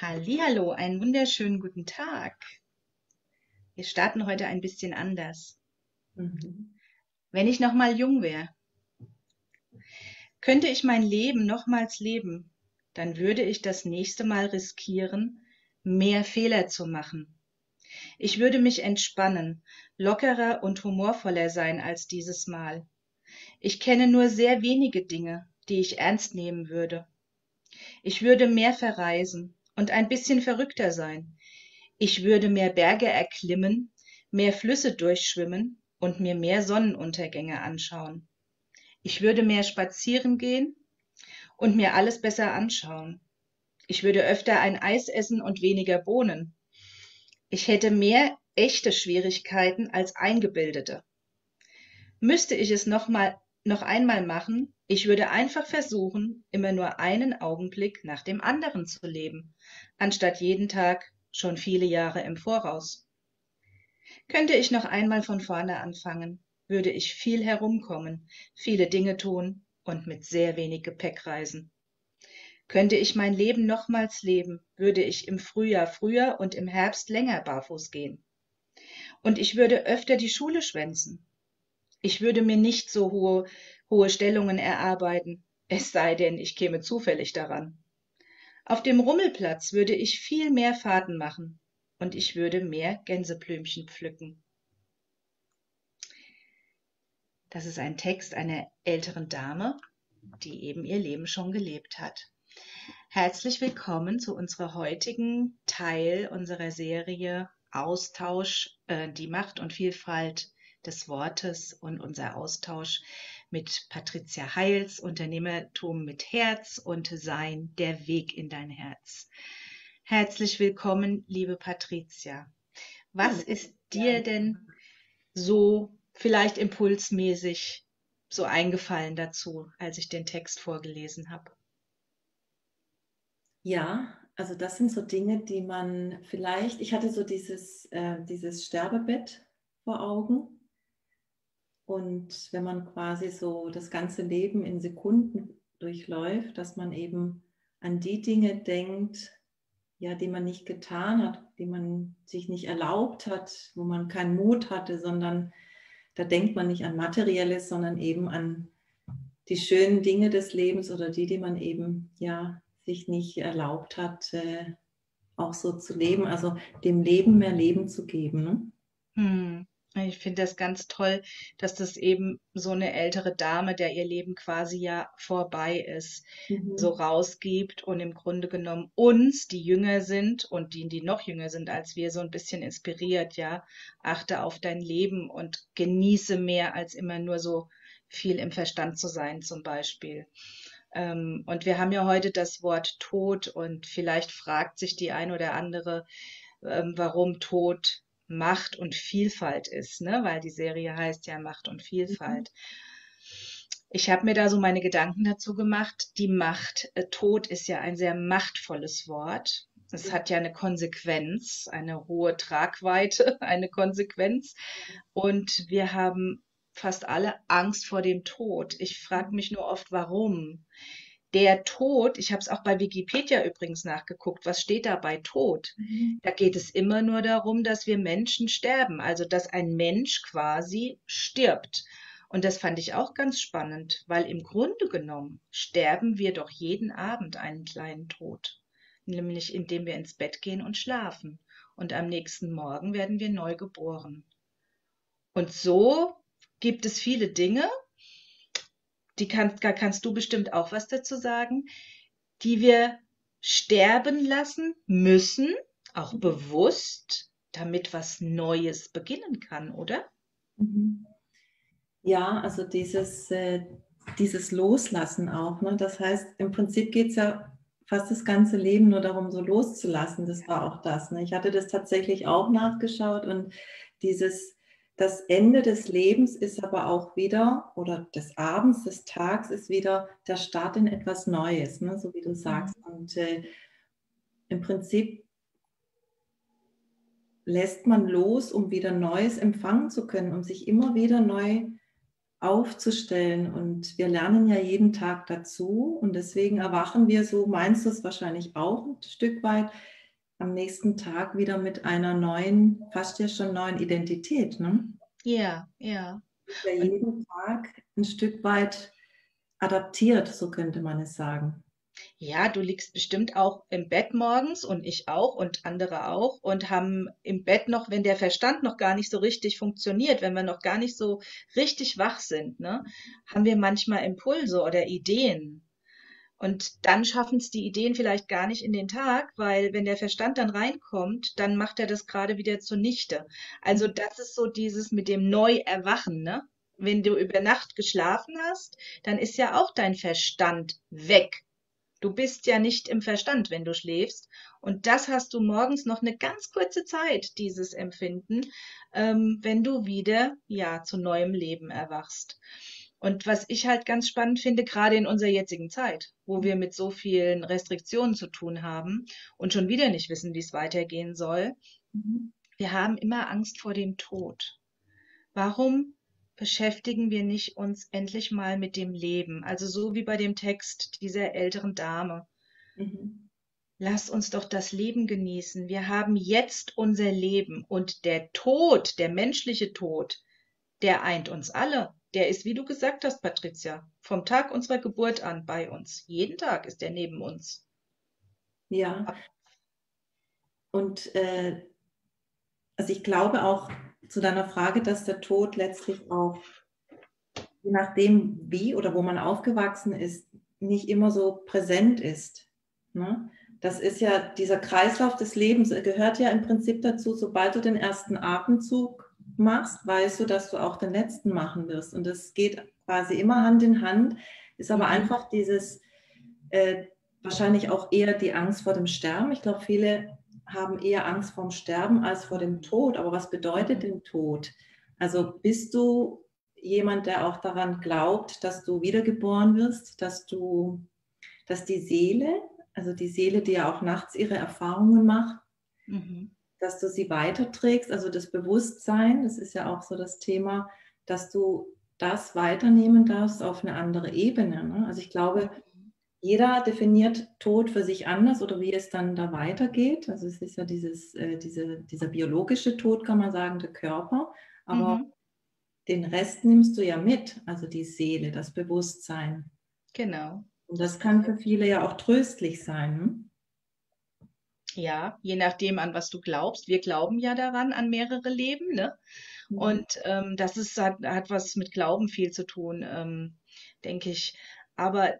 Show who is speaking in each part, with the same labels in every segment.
Speaker 1: Hallihallo, einen wunderschönen guten Tag. Wir starten heute ein bisschen anders. Mhm. Wenn ich noch mal jung wäre, könnte ich mein Leben nochmals leben, dann würde ich das nächste Mal riskieren, mehr Fehler zu machen. Ich würde mich entspannen, lockerer und humorvoller sein als dieses Mal. Ich kenne nur sehr wenige Dinge, die ich ernst nehmen würde. Ich würde mehr verreisen, und ein bisschen verrückter sein. Ich würde mehr Berge erklimmen, mehr Flüsse durchschwimmen und mir mehr Sonnenuntergänge anschauen. Ich würde mehr spazieren gehen und mir alles besser anschauen. Ich würde öfter ein Eis essen und weniger Bohnen. Ich hätte mehr echte Schwierigkeiten als eingebildete. Müsste ich es noch mal noch einmal machen, ich würde einfach versuchen, immer nur einen Augenblick nach dem anderen zu leben, anstatt jeden Tag schon viele Jahre im Voraus. Könnte ich noch einmal von vorne anfangen, würde ich viel herumkommen, viele Dinge tun und mit sehr wenig Gepäck reisen. Könnte ich mein Leben nochmals leben, würde ich im Frühjahr früher und im Herbst länger barfuß gehen. Und ich würde öfter die Schule schwänzen, ich würde mir nicht so hohe, hohe Stellungen erarbeiten, es sei denn, ich käme zufällig daran. Auf dem Rummelplatz würde ich viel mehr Fahrten machen und ich würde mehr Gänseblümchen pflücken. Das ist ein Text einer älteren Dame, die eben ihr Leben schon gelebt hat. Herzlich willkommen zu unserer heutigen Teil unserer Serie Austausch, äh, die Macht und Vielfalt des Wortes und unser Austausch mit Patricia Heils, Unternehmertum mit Herz und Sein, der Weg in dein Herz. Herzlich willkommen, liebe Patricia. Was ist dir denn so vielleicht impulsmäßig so eingefallen dazu, als ich den Text vorgelesen habe?
Speaker 2: Ja, also das sind so Dinge, die man vielleicht, ich hatte so dieses, äh, dieses Sterbebett vor Augen und wenn man quasi so das ganze Leben in Sekunden durchläuft, dass man eben an die Dinge denkt, ja, die man nicht getan hat, die man sich nicht erlaubt hat, wo man keinen Mut hatte, sondern da denkt man nicht an materielles, sondern eben an die schönen Dinge des Lebens oder die, die man eben ja sich nicht erlaubt hat, äh, auch so zu leben, also dem Leben mehr Leben zu geben. Ne?
Speaker 1: Hm. Ich finde das ganz toll, dass das eben so eine ältere Dame, der ihr Leben quasi ja vorbei ist, mhm. so rausgibt und im Grunde genommen uns, die jünger sind und die, die noch jünger sind als wir, so ein bisschen inspiriert, ja. Achte auf dein Leben und genieße mehr als immer nur so viel im Verstand zu sein, zum Beispiel. Ähm, und wir haben ja heute das Wort Tod und vielleicht fragt sich die ein oder andere, ähm, warum Tod Macht und Vielfalt ist, ne? weil die Serie heißt ja Macht und Vielfalt. Ich habe mir da so meine Gedanken dazu gemacht. Die Macht, äh, Tod ist ja ein sehr machtvolles Wort. Es hat ja eine Konsequenz, eine hohe Tragweite, eine Konsequenz. Und wir haben fast alle Angst vor dem Tod. Ich frage mich nur oft, warum. Der Tod, ich habe es auch bei Wikipedia übrigens nachgeguckt, was steht da bei Tod? Mhm. Da geht es immer nur darum, dass wir Menschen sterben, also dass ein Mensch quasi stirbt. Und das fand ich auch ganz spannend, weil im Grunde genommen sterben wir doch jeden Abend einen kleinen Tod, nämlich indem wir ins Bett gehen und schlafen. Und am nächsten Morgen werden wir neu geboren. Und so gibt es viele Dinge, die kann, da kannst du bestimmt auch was dazu sagen, die wir sterben lassen müssen, auch bewusst, damit was Neues beginnen kann, oder?
Speaker 2: Mhm. Ja, also dieses, äh, dieses Loslassen auch. Ne? Das heißt, im Prinzip geht es ja fast das ganze Leben nur darum, so loszulassen. Das war auch das. Ne? Ich hatte das tatsächlich auch nachgeschaut und dieses das Ende des Lebens ist aber auch wieder, oder des Abends, des Tags ist wieder der Start in etwas Neues, ne? so wie du sagst. Mhm. Und äh, im Prinzip lässt man los, um wieder Neues empfangen zu können, um sich immer wieder neu aufzustellen. Und wir lernen ja jeden Tag dazu. Und deswegen erwachen wir, so meinst du es wahrscheinlich auch ein Stück weit, am nächsten Tag wieder mit einer neuen, fast ja schon neuen Identität. Ne?
Speaker 1: Ja, ja.
Speaker 2: Ja jeden Tag ein Stück weit adaptiert, so könnte man es sagen.
Speaker 1: Ja, du liegst bestimmt auch im Bett morgens und ich auch und andere auch und haben im Bett noch, wenn der Verstand noch gar nicht so richtig funktioniert, wenn wir noch gar nicht so richtig wach sind, ne, haben wir manchmal Impulse oder Ideen. Und dann schaffen es die Ideen vielleicht gar nicht in den Tag, weil wenn der Verstand dann reinkommt, dann macht er das gerade wieder zunichte. Also das ist so dieses mit dem Neuerwachen, ne? Wenn du über Nacht geschlafen hast, dann ist ja auch dein Verstand weg. Du bist ja nicht im Verstand, wenn du schläfst. Und das hast du morgens noch eine ganz kurze Zeit, dieses Empfinden, ähm, wenn du wieder, ja, zu neuem Leben erwachst. Und was ich halt ganz spannend finde, gerade in unserer jetzigen Zeit, wo wir mit so vielen Restriktionen zu tun haben und schon wieder nicht wissen, wie es weitergehen soll, wir haben immer Angst vor dem Tod. Warum beschäftigen wir nicht uns endlich mal mit dem Leben. Also so wie bei dem Text dieser älteren Dame. Mhm. Lass uns doch das Leben genießen. Wir haben jetzt unser Leben und der Tod, der menschliche Tod, der eint uns alle. Der ist, wie du gesagt hast, Patricia, vom Tag unserer Geburt an bei uns. Jeden Tag ist er neben uns.
Speaker 2: Ja. Und äh, also ich glaube auch, zu deiner Frage, dass der Tod letztlich auch, je nachdem wie oder wo man aufgewachsen ist, nicht immer so präsent ist. Ne? Das ist ja dieser Kreislauf des Lebens, gehört ja im Prinzip dazu, sobald du den ersten Atemzug machst, weißt du, dass du auch den letzten machen wirst. Und das geht quasi immer Hand in Hand, ist aber mhm. einfach dieses, äh, wahrscheinlich auch eher die Angst vor dem Sterben. Ich glaube, viele haben eher Angst vorm Sterben als vor dem Tod. Aber was bedeutet denn Tod? Also bist du jemand, der auch daran glaubt, dass du wiedergeboren wirst, dass du, dass die Seele, also die Seele, die ja auch nachts ihre Erfahrungen macht, mhm. Dass du sie weiterträgst, also das Bewusstsein, das ist ja auch so das Thema, dass du das weiternehmen darfst auf eine andere Ebene. Ne? Also ich glaube, jeder definiert Tod für sich anders oder wie es dann da weitergeht. Also es ist ja dieses, äh, diese, dieser biologische Tod, kann man sagen, der Körper. Aber mhm. den Rest nimmst du ja mit, also die Seele, das Bewusstsein.
Speaker 1: Genau.
Speaker 2: Und das kann für viele ja auch tröstlich sein. Hm?
Speaker 1: Ja, je nachdem, an was du glaubst. Wir glauben ja daran, an mehrere Leben. Ne? Mhm. Und ähm, das ist, hat, hat was mit Glauben viel zu tun, ähm, denke ich. Aber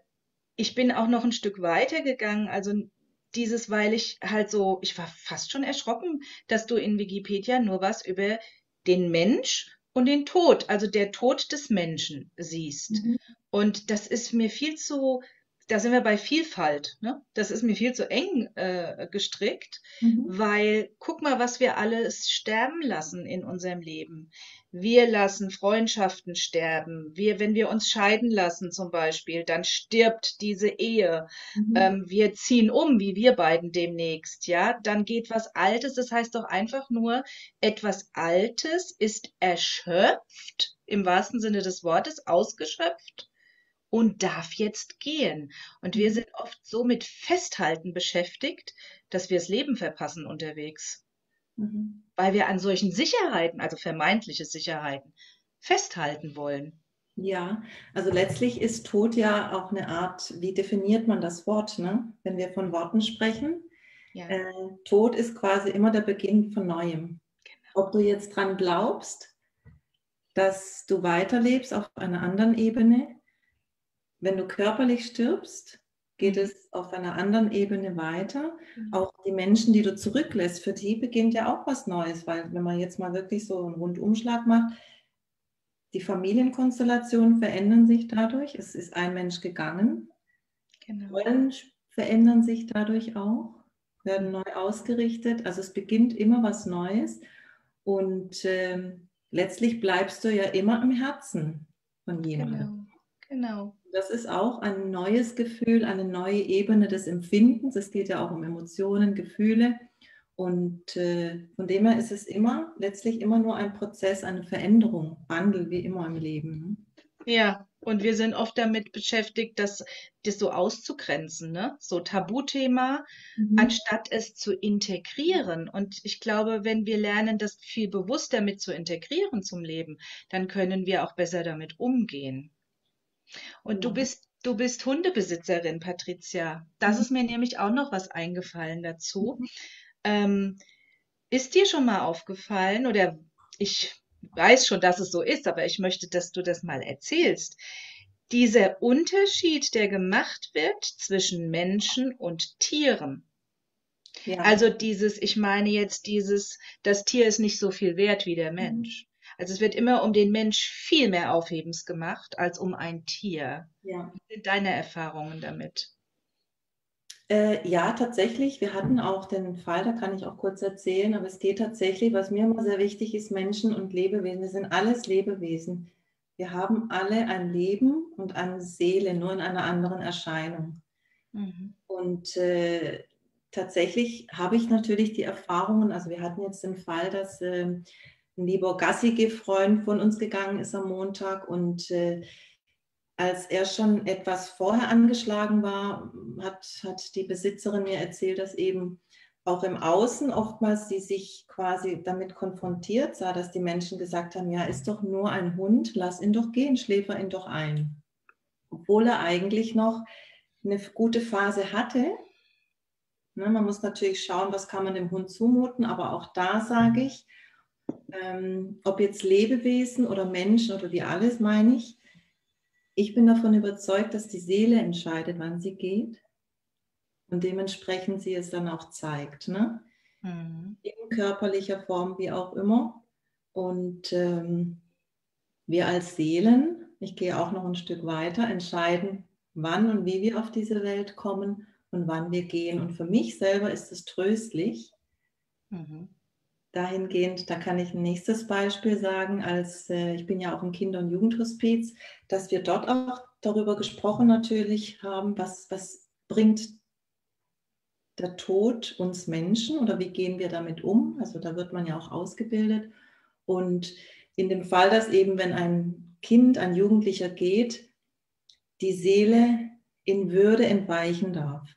Speaker 1: ich bin auch noch ein Stück weiter gegangen. Also dieses, weil ich halt so, ich war fast schon erschrocken, dass du in Wikipedia nur was über den Mensch und den Tod, also der Tod des Menschen siehst. Mhm. Und das ist mir viel zu da sind wir bei Vielfalt. Ne? Das ist mir viel zu eng äh, gestrickt, mhm. weil guck mal, was wir alles sterben lassen in unserem Leben. Wir lassen Freundschaften sterben. Wir, wenn wir uns scheiden lassen zum Beispiel, dann stirbt diese Ehe. Mhm. Ähm, wir ziehen um, wie wir beiden demnächst. Ja, dann geht was Altes. Das heißt doch einfach nur, etwas Altes ist erschöpft im wahrsten Sinne des Wortes, ausgeschöpft und darf jetzt gehen. Und wir mhm. sind oft so mit Festhalten beschäftigt, dass wir das Leben verpassen unterwegs. Mhm. Weil wir an solchen Sicherheiten, also vermeintliche Sicherheiten, festhalten wollen.
Speaker 2: Ja, also letztlich ist Tod ja auch eine Art, wie definiert man das Wort, ne? wenn wir von Worten sprechen. Ja. Äh, Tod ist quasi immer der Beginn von Neuem. Genau. Ob du jetzt dran glaubst, dass du weiterlebst auf einer anderen Ebene wenn du körperlich stirbst, geht mhm. es auf einer anderen Ebene weiter. Mhm. Auch die Menschen, die du zurücklässt, für die beginnt ja auch was Neues, weil wenn man jetzt mal wirklich so einen Rundumschlag macht, die Familienkonstellationen verändern sich dadurch. Es ist ein Mensch gegangen. Genau. Rollen verändern sich dadurch auch, werden neu ausgerichtet. Also es beginnt immer was Neues und äh, letztlich bleibst du ja immer im Herzen von jemandem. Genau. genau das ist auch ein neues Gefühl, eine neue Ebene des Empfindens. Es geht ja auch um Emotionen, Gefühle. Und äh, von dem her ist es immer, letztlich immer nur ein Prozess, eine Veränderung, Wandel, wie immer im Leben.
Speaker 1: Ja, und wir sind oft damit beschäftigt, das, das so auszugrenzen, ne? So Tabuthema, mhm. anstatt es zu integrieren. Und ich glaube, wenn wir lernen, das viel bewusster mit zu integrieren zum Leben, dann können wir auch besser damit umgehen. Und ja. du bist Du bist Hundebesitzerin, Patricia. Das mhm. ist mir nämlich auch noch was eingefallen dazu. Mhm. Ähm, ist dir schon mal aufgefallen oder ich weiß schon, dass es so ist, aber ich möchte, dass du das mal erzählst. Dieser Unterschied, der gemacht wird zwischen Menschen und Tieren. Ja. Also dieses, ich meine jetzt dieses, das Tier ist nicht so viel wert wie der mhm. Mensch. Also es wird immer um den Mensch viel mehr Aufhebens gemacht als um ein Tier. Ja. Was sind deine Erfahrungen damit?
Speaker 2: Äh, ja, tatsächlich. Wir hatten auch den Fall, da kann ich auch kurz erzählen, aber es geht tatsächlich, was mir immer sehr wichtig ist, Menschen und Lebewesen. Wir sind alles Lebewesen. Wir haben alle ein Leben und eine Seele, nur in einer anderen Erscheinung. Mhm. Und äh, tatsächlich habe ich natürlich die Erfahrungen, also wir hatten jetzt den Fall, dass äh, ein lieber Gassige-Freund von uns gegangen ist am Montag und äh, als er schon etwas vorher angeschlagen war, hat, hat die Besitzerin mir erzählt, dass eben auch im Außen oftmals sie sich quasi damit konfrontiert sah, dass die Menschen gesagt haben, ja, ist doch nur ein Hund, lass ihn doch gehen, schläfer ihn doch ein. Obwohl er eigentlich noch eine gute Phase hatte. Ne, man muss natürlich schauen, was kann man dem Hund zumuten, aber auch da sage ich, ähm, ob jetzt Lebewesen oder Menschen oder wie alles meine ich, ich bin davon überzeugt, dass die Seele entscheidet, wann sie geht und dementsprechend sie es dann auch zeigt. Ne? Mhm. In körperlicher Form, wie auch immer. Und ähm, wir als Seelen, ich gehe auch noch ein Stück weiter, entscheiden, wann und wie wir auf diese Welt kommen und wann wir gehen. Und für mich selber ist es tröstlich, mhm dahingehend, da kann ich ein nächstes Beispiel sagen, als äh, ich bin ja auch im Kinder- und Jugendhospiz, dass wir dort auch darüber gesprochen natürlich haben, was, was bringt der Tod uns Menschen oder wie gehen wir damit um? Also da wird man ja auch ausgebildet. Und in dem Fall, dass eben, wenn ein Kind, ein Jugendlicher geht, die Seele in Würde entweichen darf.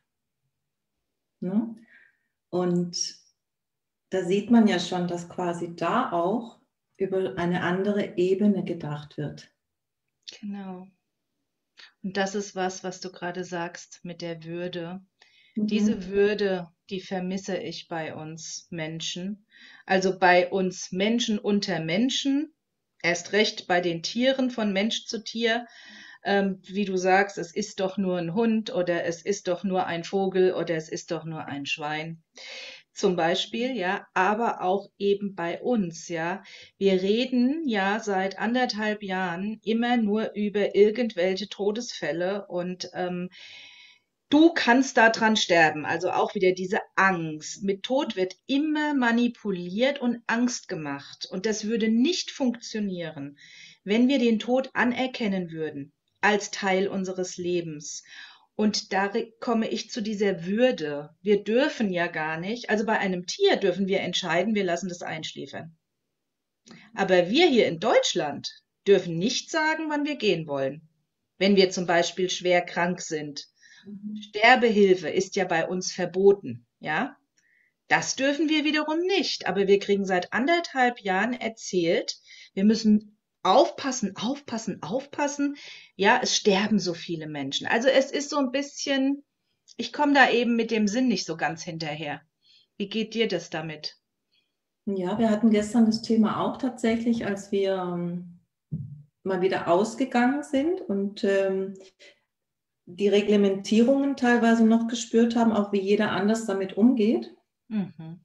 Speaker 2: Ne? Und da sieht man ja schon, dass quasi da auch über eine andere Ebene gedacht wird.
Speaker 1: Genau. Und das ist was, was du gerade sagst mit der Würde. Mhm. Diese Würde, die vermisse ich bei uns Menschen. Also bei uns Menschen unter Menschen, erst recht bei den Tieren von Mensch zu Tier. Ähm, wie du sagst, es ist doch nur ein Hund oder es ist doch nur ein Vogel oder es ist doch nur ein Schwein zum Beispiel, ja, aber auch eben bei uns, ja. Wir reden ja seit anderthalb Jahren immer nur über irgendwelche Todesfälle und ähm, du kannst daran sterben. Also auch wieder diese Angst. Mit Tod wird immer manipuliert und Angst gemacht. Und das würde nicht funktionieren, wenn wir den Tod anerkennen würden als Teil unseres Lebens und da komme ich zu dieser Würde. Wir dürfen ja gar nicht, also bei einem Tier dürfen wir entscheiden, wir lassen das einschläfern. Aber wir hier in Deutschland dürfen nicht sagen, wann wir gehen wollen. Wenn wir zum Beispiel schwer krank sind. Mhm. Sterbehilfe ist ja bei uns verboten, ja? Das dürfen wir wiederum nicht. Aber wir kriegen seit anderthalb Jahren erzählt, wir müssen aufpassen, aufpassen, aufpassen. Ja, es sterben so viele Menschen. Also es ist so ein bisschen, ich komme da eben mit dem Sinn nicht so ganz hinterher. Wie geht dir das damit?
Speaker 2: Ja, wir hatten gestern das Thema auch tatsächlich, als wir ähm, mal wieder ausgegangen sind und ähm, die Reglementierungen teilweise noch gespürt haben, auch wie jeder anders damit umgeht. Mhm.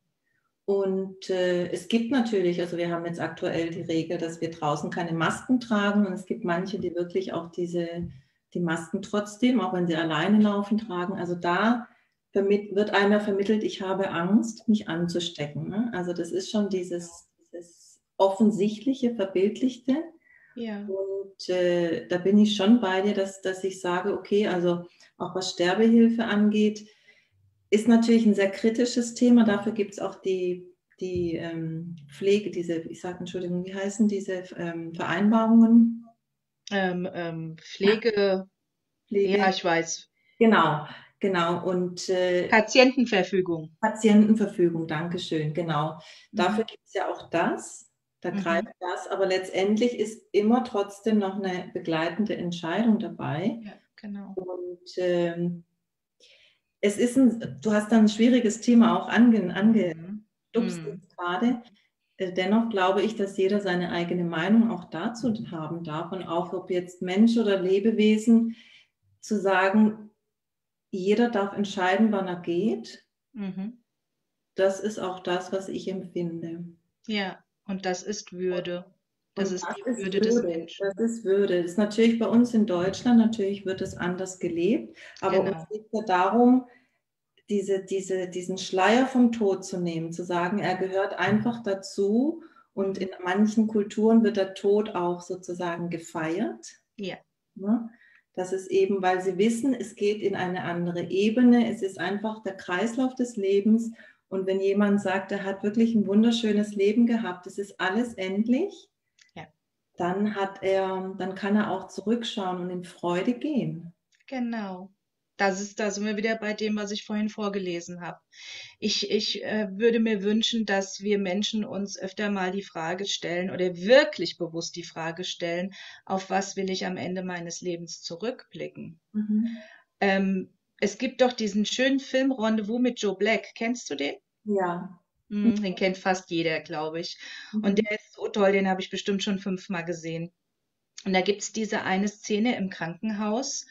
Speaker 2: Und äh, es gibt natürlich, also wir haben jetzt aktuell die Regel, dass wir draußen keine Masken tragen. Und es gibt manche, die wirklich auch diese, die Masken trotzdem, auch wenn sie alleine laufen, tragen. Also da wird einer vermittelt, ich habe Angst, mich anzustecken. Ne? Also das ist schon dieses, dieses offensichtliche, verbildlichte. Ja. Und äh, da bin ich schon bei dir, dass, dass ich sage, okay, also auch was Sterbehilfe angeht, ist natürlich ein sehr kritisches Thema. Dafür gibt es auch die, die ähm, Pflege, diese, ich sage Entschuldigung, wie heißen diese ähm, Vereinbarungen?
Speaker 1: ähm, ähm, Pflege, Pflege, ja, ich weiß.
Speaker 2: Genau, genau. Und
Speaker 1: äh, Patientenverfügung.
Speaker 2: Patientenverfügung, Dankeschön, genau. Mhm. Dafür gibt es ja auch das. Da mhm. greift das, aber letztendlich ist immer trotzdem noch eine begleitende Entscheidung dabei.
Speaker 1: Ja, genau.
Speaker 2: Und ähm, es ist ein, du hast da ein schwieriges Thema auch ange, angedupst mhm. gerade. Äh, dennoch glaube ich, dass jeder seine eigene Meinung auch dazu haben darf und auch ob jetzt Mensch oder Lebewesen zu sagen, jeder darf entscheiden, wann er geht. Mhm. Das ist auch das, was ich empfinde.
Speaker 1: Ja, und das ist Würde.
Speaker 2: Das ist das die ist Würde, des Menschen. Das ist Würde. Das ist natürlich bei uns in Deutschland, natürlich wird es anders gelebt, aber genau. uns geht ja darum, diese, diese, diesen Schleier vom Tod zu nehmen, zu sagen, er gehört einfach dazu und in manchen Kulturen wird der Tod auch sozusagen gefeiert.
Speaker 1: Ja.
Speaker 2: Ne? Das ist eben, weil sie wissen, es geht in eine andere Ebene, es ist einfach der Kreislauf des Lebens und wenn jemand sagt, er hat wirklich ein wunderschönes Leben gehabt, es ist alles endlich. Dann hat er, dann kann er auch zurückschauen und in Freude gehen.
Speaker 1: Genau. Das ist, da sind wir wieder bei dem, was ich vorhin vorgelesen habe. Ich, ich äh, würde mir wünschen, dass wir Menschen uns öfter mal die Frage stellen oder wirklich bewusst die Frage stellen, auf was will ich am Ende meines Lebens zurückblicken? Mhm. Ähm, es gibt doch diesen schönen Film Rendezvous mit Joe Black. Kennst du den?
Speaker 2: Ja.
Speaker 1: Mhm, den kennt fast jeder, glaube ich. Mhm. Und der ist so toll, den habe ich bestimmt schon fünfmal gesehen. Und da gibt es diese eine Szene im Krankenhaus,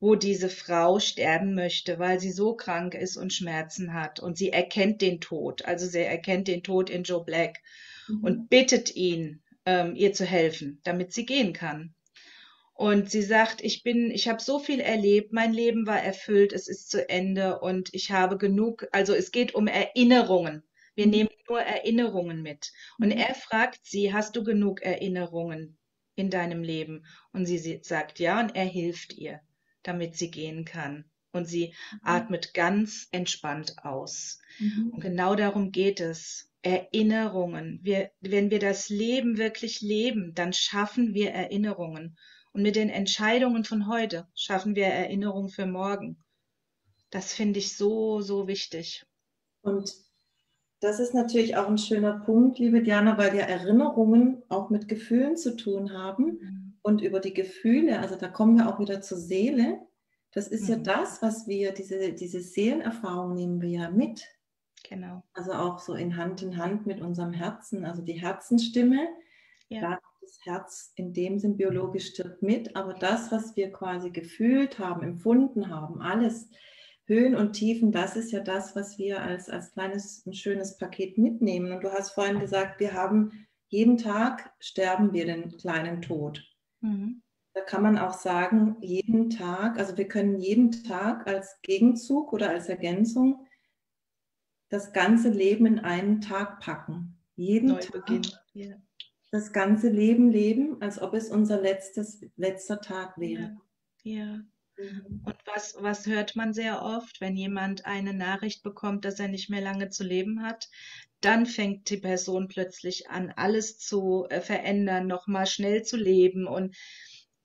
Speaker 1: wo diese Frau sterben möchte, weil sie so krank ist und Schmerzen hat. Und sie erkennt den Tod. Also sie erkennt den Tod in Joe Black mhm. und bittet ihn, ähm, ihr zu helfen, damit sie gehen kann. Und sie sagt, ich bin, ich habe so viel erlebt, mein Leben war erfüllt, es ist zu Ende und ich habe genug, also es geht um Erinnerungen. Wir nehmen nur Erinnerungen mit. Und mhm. er fragt sie, hast du genug Erinnerungen in deinem Leben? Und sie sagt ja und er hilft ihr, damit sie gehen kann. Und sie mhm. atmet ganz entspannt aus. Mhm. Und genau darum geht es. Erinnerungen. Wir, wenn wir das Leben wirklich leben, dann schaffen wir Erinnerungen. Und mit den Entscheidungen von heute schaffen wir Erinnerungen für morgen. Das finde ich so, so wichtig.
Speaker 2: Und das ist natürlich auch ein schöner Punkt, liebe Diana, weil ja Erinnerungen auch mit Gefühlen zu tun haben. Und über die Gefühle, also da kommen wir auch wieder zur Seele. Das ist mhm. ja das, was wir, diese, diese Seelenerfahrung nehmen wir ja mit.
Speaker 1: Genau.
Speaker 2: Also auch so in Hand in Hand mit unserem Herzen, also die Herzensstimme. Ja. Da das Herz in dem Sinn biologisch stirbt mit, aber das, was wir quasi gefühlt haben, empfunden haben, alles, Höhen und Tiefen, das ist ja das, was wir als, als kleines, ein schönes Paket mitnehmen. Und du hast vorhin gesagt, wir haben jeden Tag sterben wir den kleinen Tod. Mhm. Da kann man auch sagen, jeden Tag, also wir können jeden Tag als Gegenzug oder als Ergänzung das ganze Leben in einen Tag packen. Jeden
Speaker 1: Neubeginn. Tag.
Speaker 2: Ja das ganze Leben leben, als ob es unser letztes, letzter Tag wäre.
Speaker 1: Ja. ja. Mhm. Und was, was hört man sehr oft, wenn jemand eine Nachricht bekommt, dass er nicht mehr lange zu leben hat? Dann fängt die Person plötzlich an, alles zu äh, verändern, nochmal schnell zu leben. Und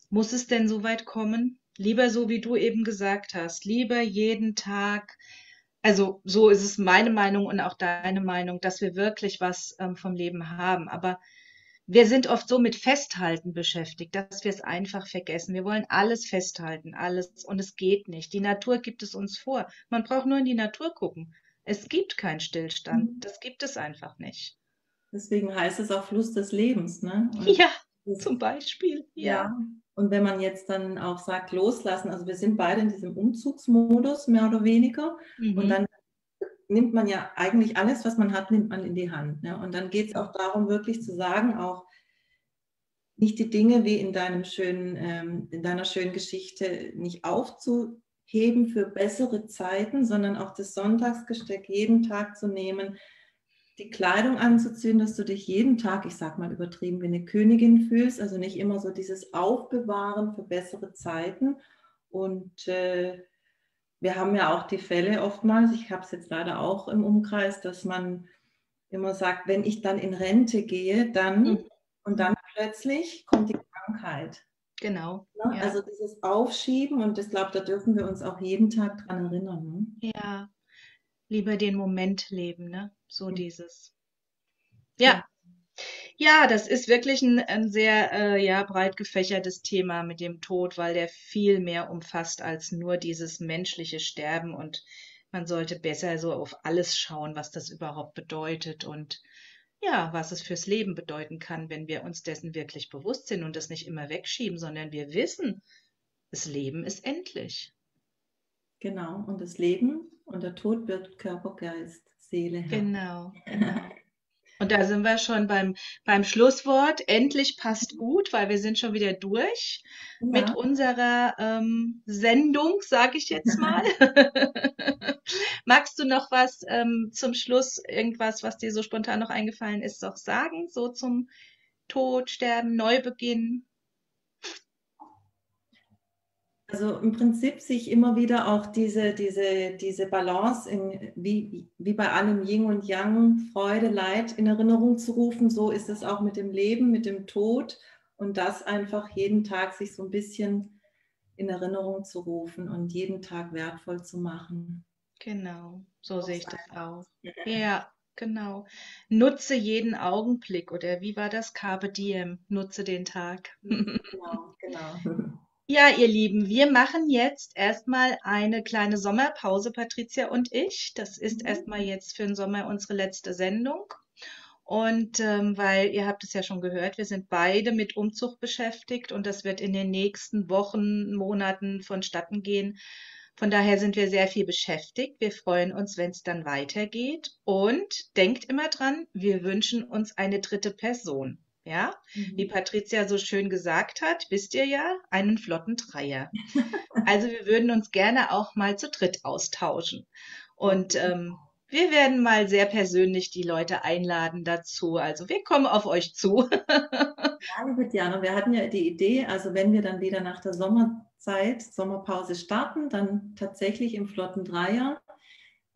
Speaker 1: muss es denn so weit kommen? Lieber so, wie du eben gesagt hast, lieber jeden Tag also so ist es meine Meinung und auch deine Meinung, dass wir wirklich was ähm, vom Leben haben. Aber wir sind oft so mit Festhalten beschäftigt, dass wir es einfach vergessen. Wir wollen alles festhalten, alles, und es geht nicht. Die Natur gibt es uns vor. Man braucht nur in die Natur gucken. Es gibt keinen Stillstand. Mhm. Das gibt es einfach nicht.
Speaker 2: Deswegen heißt es auch Fluss des Lebens, ne?
Speaker 1: Und ja, zum Beispiel. Ja. ja.
Speaker 2: Und wenn man jetzt dann auch sagt, loslassen, also wir sind beide in diesem Umzugsmodus, mehr oder weniger. Mhm. Und dann nimmt man ja eigentlich alles, was man hat, nimmt man in die Hand. Ne? Und dann geht es auch darum, wirklich zu sagen, auch nicht die Dinge wie in deinem schönen, ähm, in deiner schönen Geschichte nicht aufzuheben für bessere Zeiten, sondern auch das Sonntagsgesteck jeden Tag zu nehmen, die Kleidung anzuziehen, dass du dich jeden Tag, ich sag mal übertrieben, wie eine Königin fühlst, also nicht immer so dieses Aufbewahren für bessere Zeiten und äh, wir haben ja auch die Fälle oftmals, ich habe es jetzt leider auch im Umkreis, dass man immer sagt, wenn ich dann in Rente gehe, dann mhm. und dann plötzlich kommt die Krankheit.
Speaker 1: genau.
Speaker 2: Ne? Ja. Also dieses Aufschieben und ich glaube, da dürfen wir uns auch jeden Tag dran erinnern.
Speaker 1: Ne? Ja, lieber den Moment leben, ne? So ja. dieses. Ja. Ja, das ist wirklich ein, ein sehr äh, ja, breit gefächertes Thema mit dem Tod, weil der viel mehr umfasst als nur dieses menschliche Sterben und man sollte besser so auf alles schauen, was das überhaupt bedeutet und ja, was es fürs Leben bedeuten kann, wenn wir uns dessen wirklich bewusst sind und das nicht immer wegschieben, sondern wir wissen, das Leben ist endlich.
Speaker 2: Genau, und das Leben und der Tod wird Körper, Geist, Seele.
Speaker 1: Genau, genau. Und da sind wir schon beim, beim Schlusswort. Endlich passt gut, weil wir sind schon wieder durch ja. mit unserer ähm, Sendung, sage ich jetzt mal. Magst du noch was ähm, zum Schluss, irgendwas, was dir so spontan noch eingefallen ist, auch sagen? So zum Tod, Sterben, Neubeginn?
Speaker 2: Also im Prinzip sich immer wieder auch diese, diese, diese Balance in, wie, wie bei allem Yin und Yang, Freude, Leid in Erinnerung zu rufen. So ist es auch mit dem Leben, mit dem Tod und das einfach jeden Tag sich so ein bisschen in Erinnerung zu rufen und jeden Tag wertvoll zu machen.
Speaker 1: Genau, so sehe ich das auch. Ja, genau. Nutze jeden Augenblick oder wie war das? Carpe diem, nutze den Tag. Genau, genau. Ja, ihr Lieben, wir machen jetzt erstmal eine kleine Sommerpause, Patricia und ich. Das ist mhm. erstmal jetzt für den Sommer unsere letzte Sendung. Und ähm, weil ihr habt es ja schon gehört, wir sind beide mit Umzug beschäftigt und das wird in den nächsten Wochen, Monaten vonstatten gehen. Von daher sind wir sehr viel beschäftigt. Wir freuen uns, wenn es dann weitergeht. Und denkt immer dran, wir wünschen uns eine dritte Person. Ja, mhm. wie Patricia so schön gesagt hat, wisst ihr ja, einen flotten Dreier. also wir würden uns gerne auch mal zu dritt austauschen. Und ähm, wir werden mal sehr persönlich die Leute einladen dazu. Also wir kommen auf euch zu.
Speaker 2: ja, liebe Diana, wir hatten ja die Idee, also wenn wir dann wieder nach der Sommerzeit, Sommerpause starten, dann tatsächlich im flotten Dreier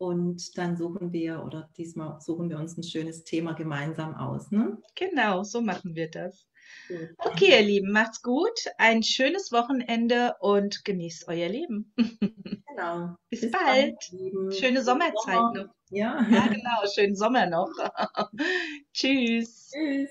Speaker 2: und dann suchen wir oder diesmal suchen wir uns ein schönes Thema gemeinsam aus. Ne?
Speaker 1: Genau, so machen wir das. Okay, ihr Lieben, macht's gut. Ein schönes Wochenende und genießt euer Leben. Genau. Bis, Bis bald. Dann, Schöne Sommerzeit Sommer. noch. Ja. ja, genau. Schönen Sommer noch. Tschüss. Tschüss.